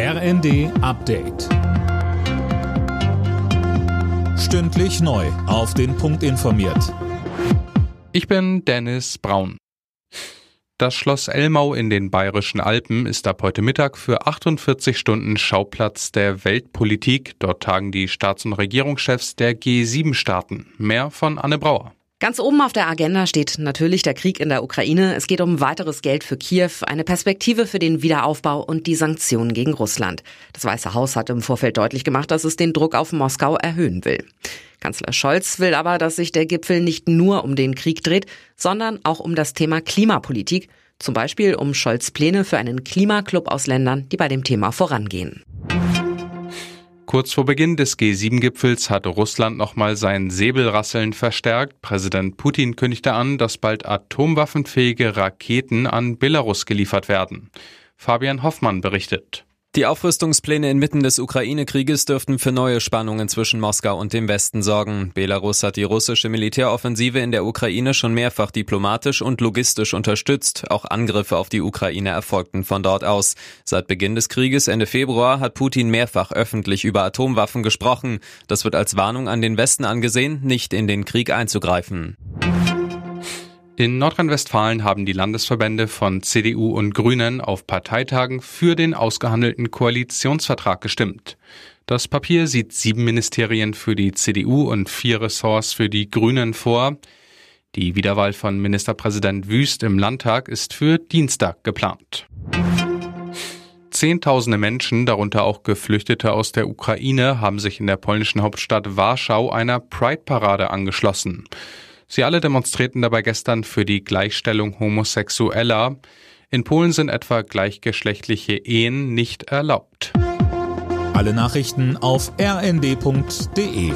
RND Update. Stündlich neu. Auf den Punkt informiert. Ich bin Dennis Braun. Das Schloss Elmau in den Bayerischen Alpen ist ab heute Mittag für 48 Stunden Schauplatz der Weltpolitik. Dort tagen die Staats- und Regierungschefs der G7-Staaten. Mehr von Anne Brauer. Ganz oben auf der Agenda steht natürlich der Krieg in der Ukraine. Es geht um weiteres Geld für Kiew, eine Perspektive für den Wiederaufbau und die Sanktionen gegen Russland. Das Weiße Haus hat im Vorfeld deutlich gemacht, dass es den Druck auf Moskau erhöhen will. Kanzler Scholz will aber, dass sich der Gipfel nicht nur um den Krieg dreht, sondern auch um das Thema Klimapolitik, zum Beispiel um Scholz Pläne für einen Klimaclub aus Ländern, die bei dem Thema vorangehen. Kurz vor Beginn des G7-Gipfels hatte Russland nochmal sein Säbelrasseln verstärkt. Präsident Putin kündigte an, dass bald atomwaffenfähige Raketen an Belarus geliefert werden. Fabian Hoffmann berichtet. Die Aufrüstungspläne inmitten des Ukraine-Krieges dürften für neue Spannungen zwischen Moskau und dem Westen sorgen. Belarus hat die russische Militäroffensive in der Ukraine schon mehrfach diplomatisch und logistisch unterstützt. Auch Angriffe auf die Ukraine erfolgten von dort aus. Seit Beginn des Krieges Ende Februar hat Putin mehrfach öffentlich über Atomwaffen gesprochen. Das wird als Warnung an den Westen angesehen, nicht in den Krieg einzugreifen. In Nordrhein-Westfalen haben die Landesverbände von CDU und Grünen auf Parteitagen für den ausgehandelten Koalitionsvertrag gestimmt. Das Papier sieht sieben Ministerien für die CDU und vier Ressorts für die Grünen vor. Die Wiederwahl von Ministerpräsident Wüst im Landtag ist für Dienstag geplant. Zehntausende Menschen, darunter auch Geflüchtete aus der Ukraine, haben sich in der polnischen Hauptstadt Warschau einer Pride-Parade angeschlossen. Sie alle demonstrierten dabei gestern für die Gleichstellung Homosexueller. In Polen sind etwa gleichgeschlechtliche Ehen nicht erlaubt. Alle Nachrichten auf rnd.de